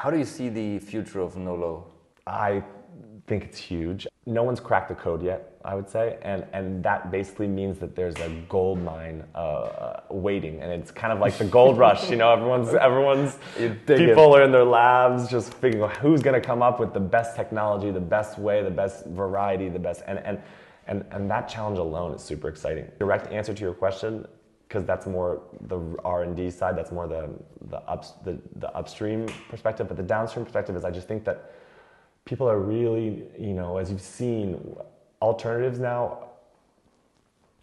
How do you see the future of Nolo? I think it's huge. No one's cracked the code yet, I would say, and and that basically means that there's a gold mine uh, waiting, and it's kind of like the gold rush. You know, everyone's everyone's people are in their labs just figuring out who's going to come up with the best technology, the best way, the best variety, the best, and and and and that challenge alone is super exciting. Direct answer to your question because that's more the R&D side, that's more the, the, ups, the, the upstream perspective. But the downstream perspective is I just think that people are really, you know, as you've seen, alternatives now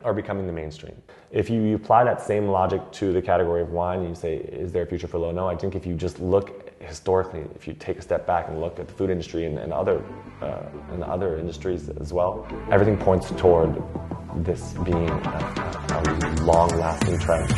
are becoming the mainstream. If you, you apply that same logic to the category of wine, you say, is there a future for low? No, I think if you just look historically, if you take a step back and look at the food industry and, and other uh, and other industries as well, everything points toward this being a, a long-lasting trend.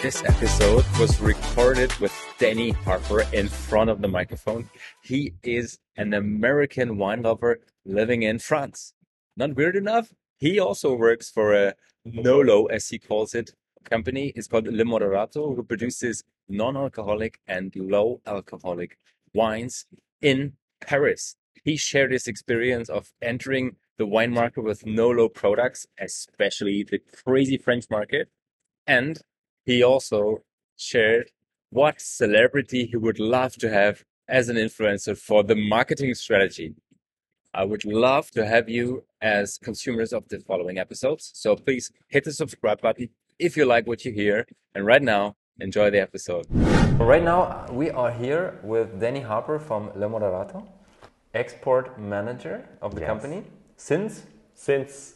This episode was recorded with Danny Harper in front of the microphone. He is an American wine lover living in France. Not weird enough? He also works for a NOLO, as he calls it, company. It's called Le Moderato, who produces non-alcoholic and low-alcoholic wines in Paris. He shared his experience of entering the wine market with NOLO products, especially the crazy French market. And he also shared what celebrity he would love to have as an influencer for the marketing strategy. I would love to have you as consumers of the following episodes. So please hit the subscribe button if you like what you hear. And right now, enjoy the episode. Right now, we are here with Danny Harper from Le Moderato, export manager of the yes. company since since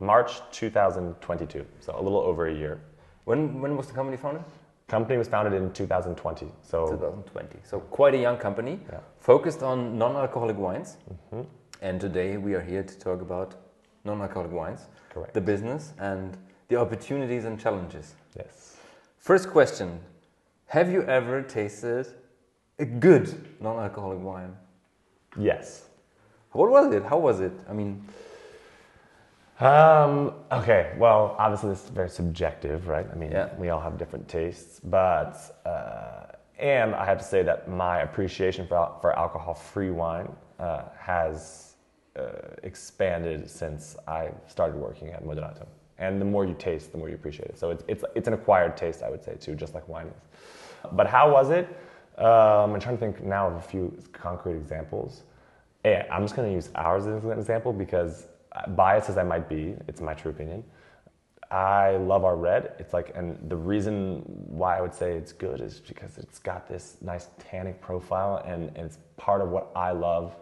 March 2022, so a little over a year. When when was the company founded? Company was founded in 2020. So 2020. So quite a young company, yeah. focused on non-alcoholic wines. Mm-hmm. And today we are here to talk about non-alcoholic wines, Correct. the business, and the opportunities and challenges. Yes. First question: Have you ever tasted a good non-alcoholic wine? Yes. What was it? How was it? I mean. Um, okay, well, obviously this is very subjective, right? I mean, yeah. we all have different tastes, but uh, and I have to say that my appreciation for for alcohol-free wine uh, has uh, expanded since I started working at Moderato. And the more you taste, the more you appreciate it. So it's it's it's an acquired taste, I would say, too, just like wine is. But how was it? Um, I'm trying to think now of a few concrete examples. And I'm just going to use ours as an example because biased as I might be, it's my true opinion. I love our red. It's like, and the reason why I would say it's good is because it's got this nice tannic profile, and, and it's part of what I love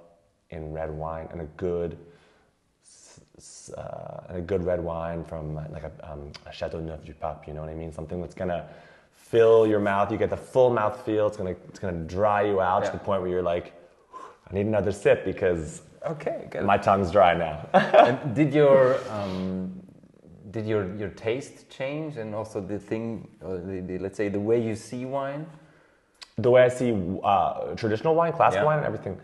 in red wine and a good, uh, a good red wine from like a, um, a Chateau Neuf du Pape. You know what I mean? Something that's gonna fill your mouth. You get the full mouth feel. It's gonna it's gonna dry you out yeah. to the point where you're like, I need another sip because okay, good. my tongue's dry now. and did your um, did your your taste change and also the thing, the, the, let's say the way you see wine? The way I see uh, traditional wine, classic yeah. wine, everything.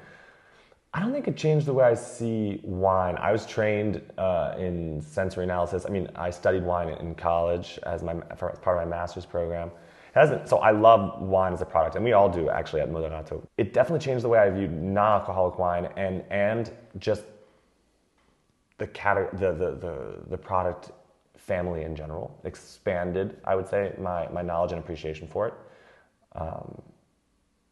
I don't think it changed the way I see wine. I was trained uh, in sensory analysis. I mean, I studied wine in college as my as part of my master's program hasn't. So I love wine as a product, and we all do actually at Moderato. It definitely changed the way I view non-alcoholic wine and and just the cat the, the the the product family in general expanded. I would say my my knowledge and appreciation for it, um,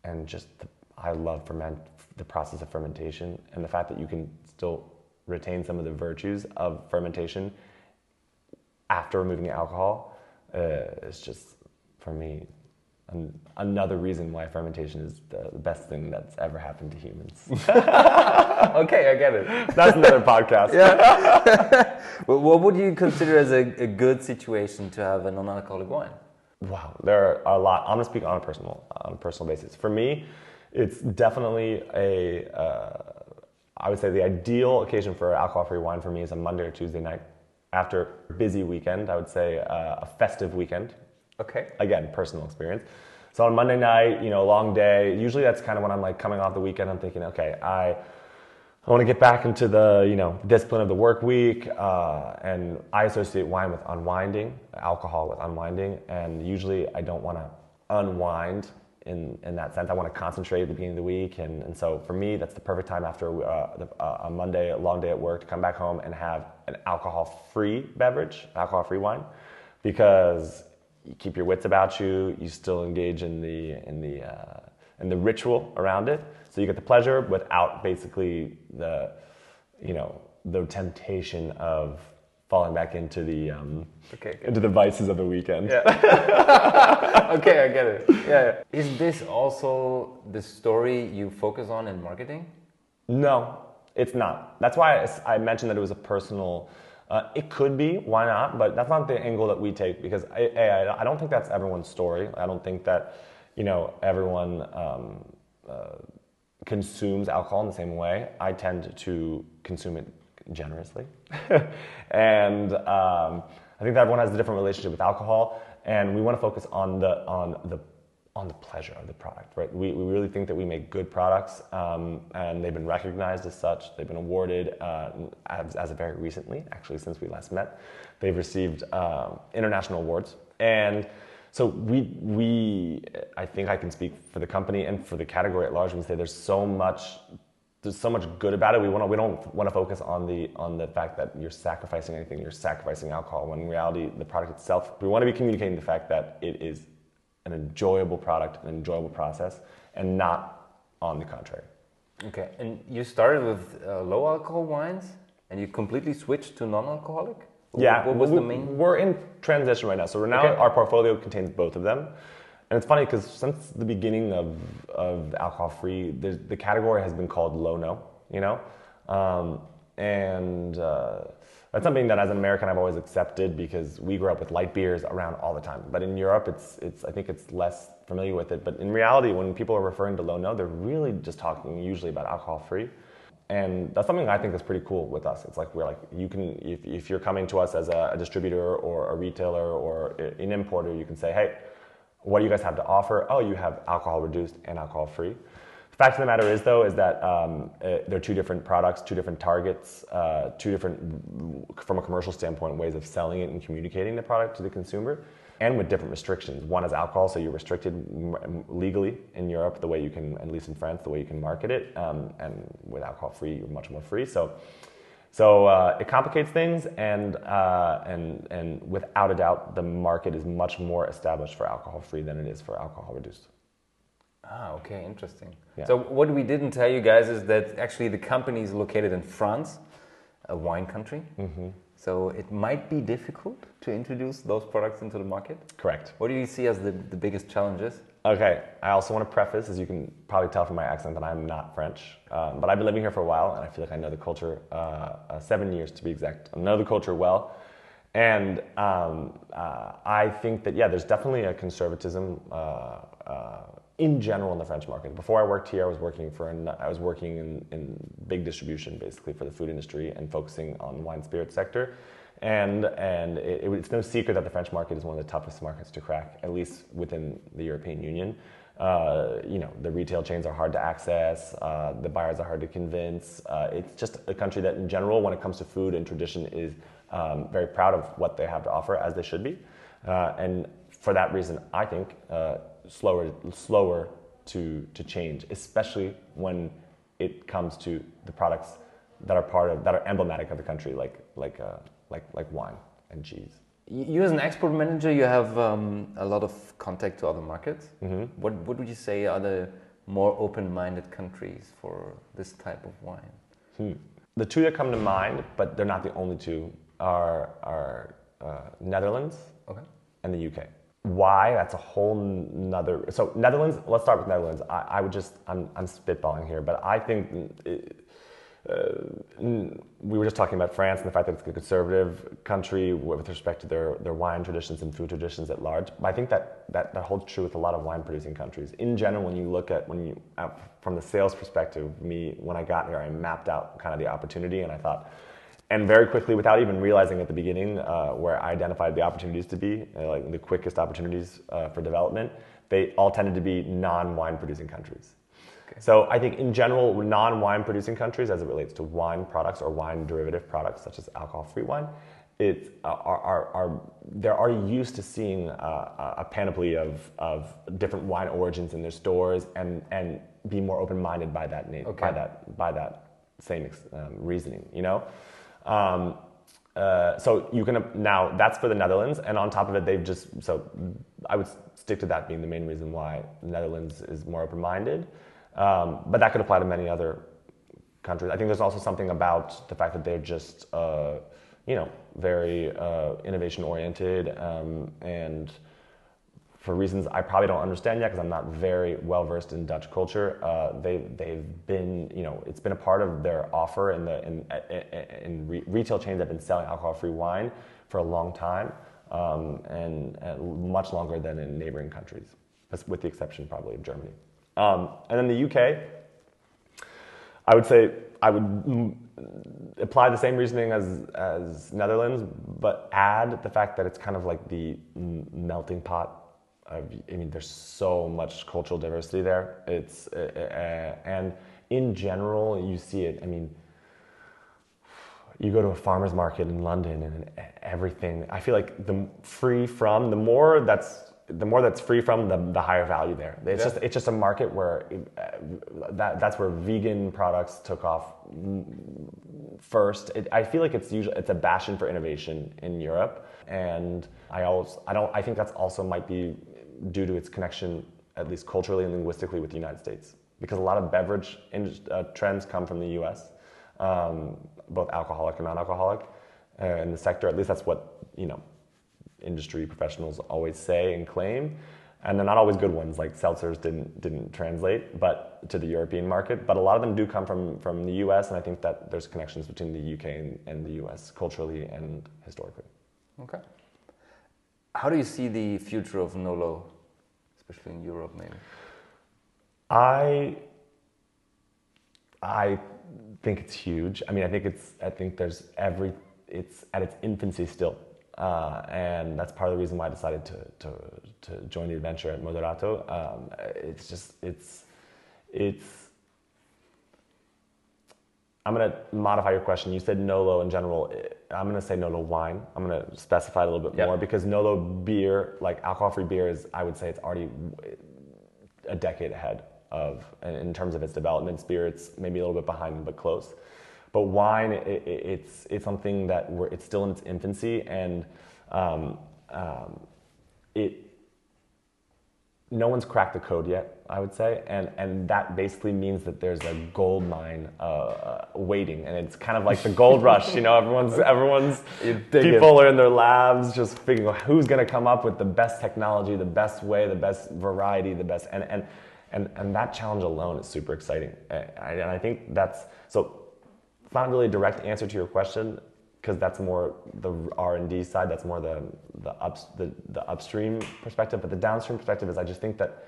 and just the, I love ferment the process of fermentation and the fact that you can still retain some of the virtues of fermentation after removing alcohol uh, is just for me, an, another reason why fermentation is the, the best thing that's ever happened to humans. okay, I get it. That's another podcast. yeah. what would you consider as a, a good situation to have a non-alcoholic wine? Wow, there are a lot. I'm gonna speak on a personal on a personal basis. For me, it's definitely a. Uh, I would say the ideal occasion for alcohol-free wine for me is a Monday or Tuesday night after a busy weekend. I would say uh, a festive weekend Okay. Again, personal experience. So on Monday night, you know, a long day. Usually that's kind of when I'm like coming off the weekend. I'm thinking, okay, I I want to get back into the you know discipline of the work week, uh, and I associate wine with unwinding, alcohol with unwinding, and usually I don't want to unwind in, in that sense. I want to concentrate at the beginning of the week, and, and so for me, that's the perfect time after uh, uh, a Monday, a long day at work, to come back home and have an alcohol-free beverage, alcohol-free wine, because you keep your wits about you. You still engage in the in the uh, in the ritual around it, so you get the pleasure without basically the you know the temptation of falling back into the um, Okay, into the vices of the weekend. okay, I get it. Yeah, yeah. Is this also the story you focus on in marketing? No, it's not. That's why I mentioned that it was a personal. Uh, it could be, why not? But that's not the angle that we take because I, I, I don't think that's everyone's story. I don't think that, you know, everyone um, uh, consumes alcohol in the same way. I tend to consume it generously, and um, I think that everyone has a different relationship with alcohol, and we want to focus on the on the on the pleasure of the product, right? We, we really think that we make good products, um, and they've been recognized as such. They've been awarded uh, as, as of very recently, actually, since we last met. They've received um, international awards, and so we we I think I can speak for the company and for the category at large. We say there's so much there's so much good about it. We want to we don't want to focus on the on the fact that you're sacrificing anything. You're sacrificing alcohol. When in reality, the product itself, we want to be communicating the fact that it is an enjoyable product, an enjoyable process, and not on the contrary. Okay, and you started with uh, low alcohol wines, and you completely switched to non-alcoholic. Yeah, What was we, the main? We're in transition right now, so now Okay. our portfolio contains both of them. And it's funny because since the beginning of, of alcohol free, the, category has been called low no, you know? Um, and uh, that's something that as an American I've always accepted because we grew up with light beers around all the time. But in Europe, it's, it's, I think it's less familiar with it. But in reality, when people are referring to low no, they're really just talking usually about alcohol free. And that's something I think is pretty cool with us. It's like we're like you can if, if you're coming to us as a, a distributor or a retailer or an importer, you can say, hey, what do you guys have to offer? Oh, you have alcohol reduced and alcohol free. The fact of the matter is, though, is that um, uh, they're two different products, two different targets, uh, two different, from a commercial standpoint, ways of selling it and communicating the product to the consumer, and with different restrictions. One is alcohol, so you're restricted legally in Europe, the way you can, at least in France, the way you can market it, um, and with alcohol free, you're much more free. So. So uh, it complicates things, and, uh, and, and without a doubt, the market is much more established for alcohol free than it is for alcohol reduced. Ah, okay, interesting. Yeah. So what we didn't tell you guys is that actually the company is located in France, a wine country. Mm-hmm. So it might be difficult to introduce those products into the market. Correct. What do you see as the, the biggest challenges? Okay, I also want to preface, as you can probably tell from my accent, that I'm not French. Um, but I've been living here for a while, and I feel like I know the culture, uh, uh, seven years to be exact. I know the culture well. And um, uh, I think that, yeah, there's definitely a conservatism uh, uh, in general in the French market. Before I worked here, I was working for, an, I was working in, in big distribution, basically, for the food industry and focusing on the wine spirit sector. And, and it, it- it's no secret that the French market is one of the toughest markets to crack, at least within the European Union. Uh, you know, the retail chains are hard to access, uh, the buyers are hard to convince. Uh, it's just a country that, in general, when it comes to food and tradition, is um, very proud of what they have to offer, as they should be. Uh, and for that reason, I think uh, slower, slower to, to change, especially when it comes to the products that are part of, that are emblematic of the country, like, like, uh, like, like wine and cheese. You as an export manager, you have um, a lot of contact to other markets. Mm-hmm. What, what would you say are the more open-minded countries for this type of wine? Hmm. The two that come to mind, but they're not the only two, are, are uh, Netherlands Okay. and the UK. Why? That's a whole nother. So Netherlands. Let's start with Netherlands. I, I would just. I'm, I'm spitballing here, but I think mm, we were just talking about France and the fact that it's a conservative country with respect to their, their wine traditions and food traditions at large. But I think that, that, that holds true with a lot of wine producing countries. In general, when you look at when you uh, from the sales perspective, me when I got here, I mapped out kind of the opportunity, and I thought and very quickly, without even realizing at the beginning uh, where I identified the opportunities to be, uh, like the quickest opportunities uh, for development, they all tended to be non-wine producing countries. So I think in general, non-wine producing countries, as it relates to wine products or wine derivative products such as alcohol-free wine, it uh, are, are, are they're already used to seeing uh, a panoply of, of different wine origins in their stores and and be more open-minded by that name, Okay. by that by that same ex- um, reasoning, you know. Um, uh, so you can now that's for the Netherlands, and on top of it, they've just so I would stick to that being the main reason why the Netherlands is more open-minded. Um, but that could apply to many other countries. I think there's also something about the fact that they're just uh, you know very uh, innovation-oriented um, and for reasons I probably don't understand yet because I'm not very well versed in Dutch culture. Uh, they they've been you know it's been a part of their offer in the in in, re- retail chains have been selling alcohol-free wine for a long time um, and, and much longer than in neighboring countries, with the exception probably of Germany. Um, and then the UK, I would say I would mm, apply the same reasoning as as Netherlands, but add the fact that it's kind of like the mm, melting pot. Of, I mean, there's so much cultural diversity there. It's uh, uh, and in general, you see it. I mean, you go to a farmer's market in London and everything. I feel like the free from the more that's the more that's free from the, the higher value there. It's Yeah. just it's just a market where uh, that that's where vegan products took off first. It, I feel like it's usually it's a bastion for innovation in Europe, and I also I don't I think that's also might be due to its connection at least culturally and linguistically with the United States because a lot of beverage in, uh, trends come from the U.S. Um, both alcoholic and non-alcoholic uh, in the sector. At least that's what you know industry professionals always say and claim. And they're not always good ones, like seltzers didn't didn't translate, but to the European market. But a lot of them do come from from the U.S. And I think that there's connections between the U.K. and, and the U.S. culturally and historically. Okay. How do you see the future of Nolo, especially in Europe, maybe? I I think it's huge. I mean, I think it's I think there's every it's at its infancy still, uh, and that's part of the reason why I decided to to, to join the adventure at Moderato. Um, it's just it's it's. I'm gonna modify your question. You said Nolo in general. I'm gonna say Nolo wine. I'm gonna specify it a little bit Yeah. more because Nolo beer, like alcohol-free beer, is I would say it's already a decade ahead of in terms of its development. Spirits maybe a little bit behind, but close. But wine, it, it, it's it's something that we're, it's still in its infancy, and um, um, it no one's cracked the code yet. I would say, and and that basically means that there's a gold mine uh, uh, waiting, and it's kind of like the gold rush. You know, everyone's everyone's people are in their labs just figuring out who's going to come up with the best technology, the best way, the best variety, the best, and and and and that challenge alone is super exciting. And I, and I think that's so. Not really a direct answer to your question because that's more the R and D side. That's more the the ups the, the upstream perspective. But the downstream perspective is I just think that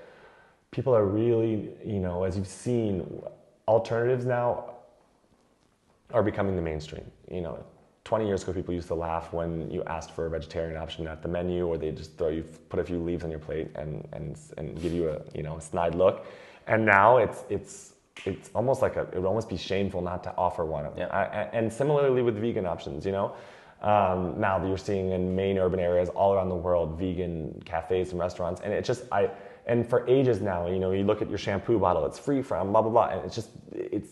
people are really you know as you've seen alternatives now are becoming the mainstream. You know, 20 years ago, people used to laugh when you asked for a vegetarian option at the menu, or they just throw you, put a few leaves on your plate and, and, and give you a, you know, snide look. And now it's, it's, it's almost like a, it would almost be shameful not to offer one. Yeah. I, and similarly with vegan options, you know, um, now that you're seeing in main urban areas all around the world, vegan cafes and restaurants. And it's just, I, and for ages now, you know, you look at your shampoo bottle, it's free from blah, blah, blah. And it's just, it's,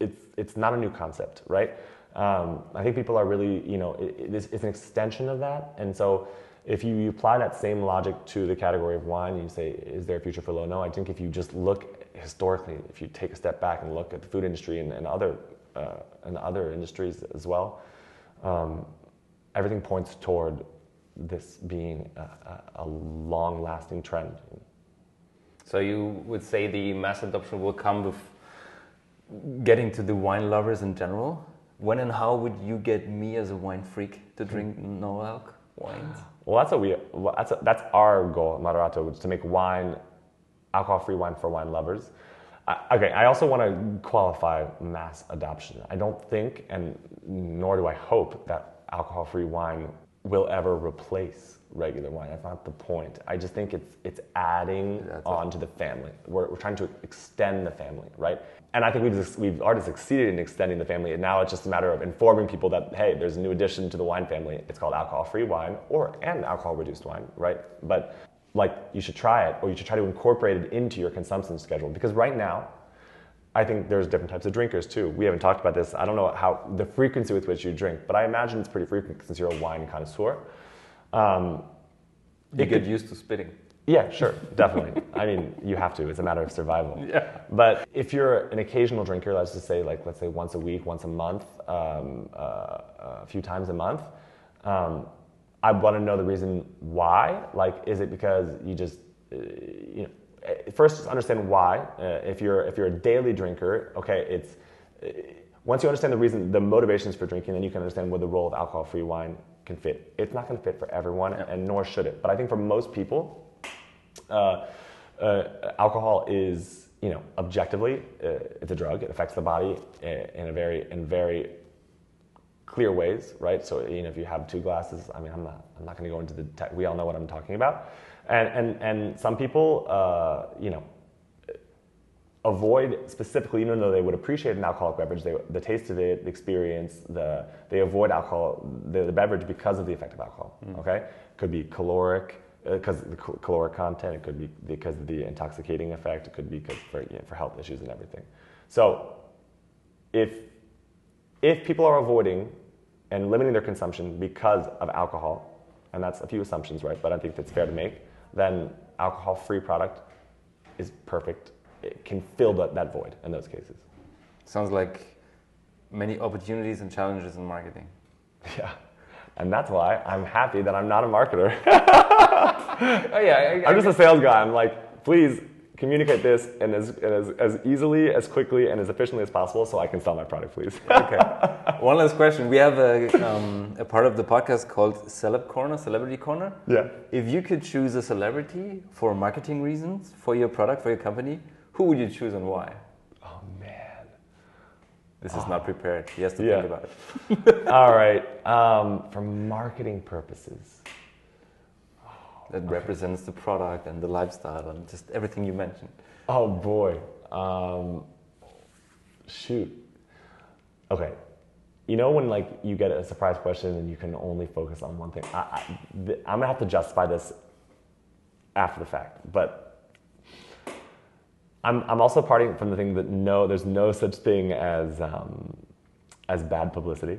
it's it's not a new concept, right? Um, I think people are really, you know, it, it is, it's an extension of that, and so if you, you apply that same logic to the category of wine, and you say, is there a future for low? No, I think if you just look historically, if you take a step back and look at the food industry and, and other uh, and other industries as well, um, everything points toward this being a, a, a long-lasting trend. So you would say the mass adoption will come with getting to the wine lovers in general. When and how would you get me as a wine freak to drink no alc wines? Well, that's what we well, that's that's our goal at Moderato, which is to make wine, alcohol-free wine for wine lovers. I, okay, I also want to qualify mass adoption. I don't think, and nor do I hope, that alcohol-free wine will ever replace regular wine. That's not the point. I just think it's it's adding That's it. on to the family. We're, we're trying to extend the family, right? And I think we've we've already succeeded in extending the family. And now it's just a matter of informing people that hey, there's a new addition to the wine family. It's called alcohol-free wine or and alcohol-reduced wine, right? But like you should try it or you should try to incorporate it into your consumption schedule because right now I think there's different types of drinkers too. We haven't talked about this. I don't know how the frequency with which you drink, but I imagine it's pretty frequent since you're a wine connoisseur. Um, You get could- used to spitting. yeah, sure, definitely. I mean, you have to. It's a matter of survival. Yeah. But if you're an occasional drinker, let's just say, like, let's say once a week, once a month, um, uh, a few times a month, um, I want to know the reason why. Like, is it because you just, uh, you know, eh, first just understand why. Uh, if you're if you're a daily drinker, okay, it's uh, once you understand the reason, the motivations for drinking, then you can understand where the role of alcohol-free wine can fit. It's not going to fit for everyone, and nor should it. But I think for most people, uh, uh, alcohol is, you know, objectively, uh, it's a drug. It affects the body in a very, in very clear ways, right? So, you know, if you have two glasses, I mean, I'm not, I'm not going to go into the. Tech, we all know what I'm talking about, and and and some people, uh, you know, avoid specifically, even though they would appreciate an alcoholic beverage, they, the taste of it, the experience, the, they avoid alcohol, the, the beverage because of the effect of alcohol. Okay, could be caloric because of the cal- caloric content. It could be because of the intoxicating effect. It could be because for, you know, for health issues and everything. So, if if people are avoiding and limiting their consumption because of alcohol, and that's a few assumptions, right? But I think that's fair to make. Then alcohol-free product is perfect. It can fill that, that void in those cases. Sounds like many opportunities and challenges in marketing. Yeah, and that's why I'm happy that I'm not a marketer. Oh yeah, I, I'm just a sales guy. I'm like, please communicate this and as, and as, as easily, as quickly, and as efficiently as possible, so I can sell my product, please. okay. One last question. We have a, um, a part of the podcast called Celeb Corner, Celebrity Corner. yeah. If you could choose a celebrity for marketing reasons for your product, for your company, who would you choose and why? Oh man. This is not prepared. He has to Yeah. think about it. All right. Um, for marketing purposes. That represents the product and the lifestyle and just everything you mentioned. Oh boy. Um, shoot. Okay. You know when like you get a surprise question and you can only focus on one thing. I, I, th- I'm gonna have to justify this after the fact, but I'm I'm also parting from the thing that no, there's no such thing as um, as bad publicity.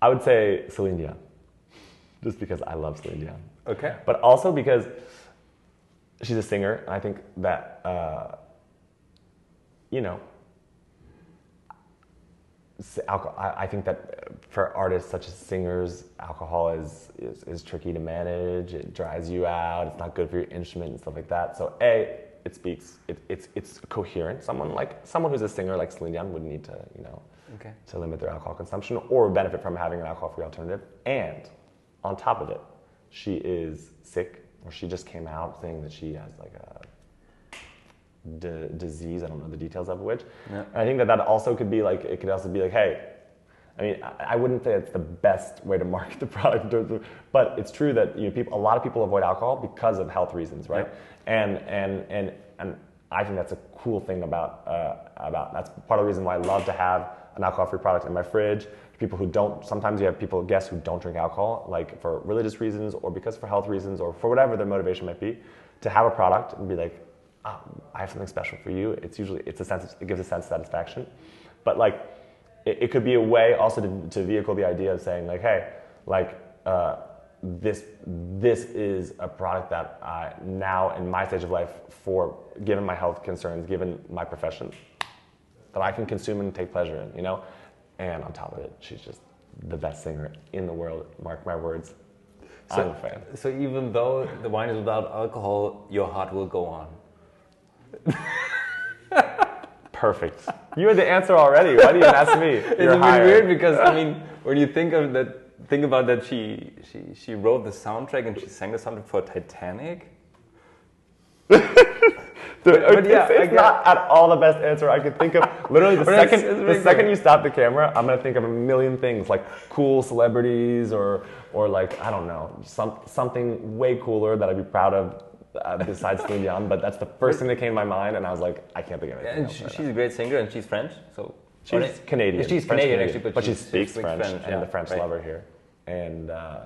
I would say Celine Dion, just because I love Celine Dion Okay. but also because she's a singer. I think that uh, you know, alcohol. I, I think that for artists such as singers, alcohol is, is is tricky to manage. It dries you out. It's not good for your instrument and stuff like that. So a it speaks. It, it's it's coherent. Someone like someone who's a singer like Celine Dion would need to you know Okay. to limit their alcohol consumption or benefit from having an alcohol-free alternative. And on top of it, she is sick, or she just came out saying that she has like a d- disease. I don't know the details of which. Yeah. And I think that that also could be like it could also be like, hey. I mean, I- I wouldn't say it's the best way to market the product, of- but it's true that you know, people, a lot of people avoid alcohol because of health reasons, right? And and and and I think that's a cool thing about uh, about that's part of the reason why I love to have an alcohol-free product in my fridge. People who don't sometimes you have people guests who don't drink alcohol, like for religious reasons or because for health reasons or for whatever their motivation might be, to have a product and be like, oh, I have something special for you. It's usually it's a sense it gives a sense of satisfaction, but like it, it could be a way also to, to vehicle the idea of saying like, hey, like. Uh, this this is a product that I now in my stage of life for given my health concerns, given my profession, that I can consume and take pleasure in, you know? And on top of it, she's just the best singer in the world, mark my words. I'm a fan. So even though the wine is without alcohol, your heart will go on. Perfect. You had the answer already. Why do you ask me? It's You're a bit weird because I mean, when you think of that, think about that she she she wrote the soundtrack and she sang the soundtrack for Titanic. Dude, But- but it's, yeah, it's not at all the best answer I could think of. Literally, the But it's- second it's the second you stop the camera, I'm gonna think of a million things like cool celebrities or or like I don't know some something way cooler that I'd be proud of uh, besides Celine Dion. But that's the first thing that came to my mind, and I was like, I can't think of anything. And she, right she's a great singer, and she's French. So She's or- Canadian. She's French Canadian, actually, but, but she she speaks French, and yeah, the French right. love her here. And uh,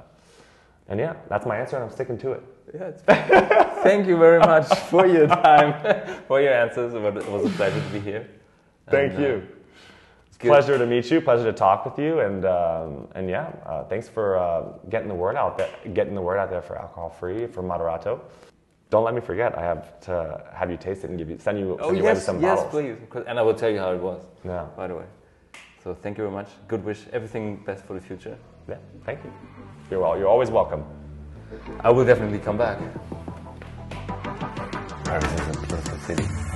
and yeah, that's my answer, and I'm sticking to it. Yeah, it's Thank you very much for your time, for your answers. It was a pleasure to be here. Thank And, uh, you. it's good. Pleasure to meet you. Pleasure to talk with you. And um, and yeah, uh, thanks for uh, getting the word out there. Getting the word out there for alcohol free for Moderato. Don't let me forget. I have to have you taste it and give you send you, Oh send you yes, some yes, bottles. please. 'Cause- And I will tell you how it was. Yeah, By the way. So thank you very much. Good wish. Everything best for the future. yeah. Thank you. You're well. You're always welcome. I will definitely come back. Paris is a beautiful city.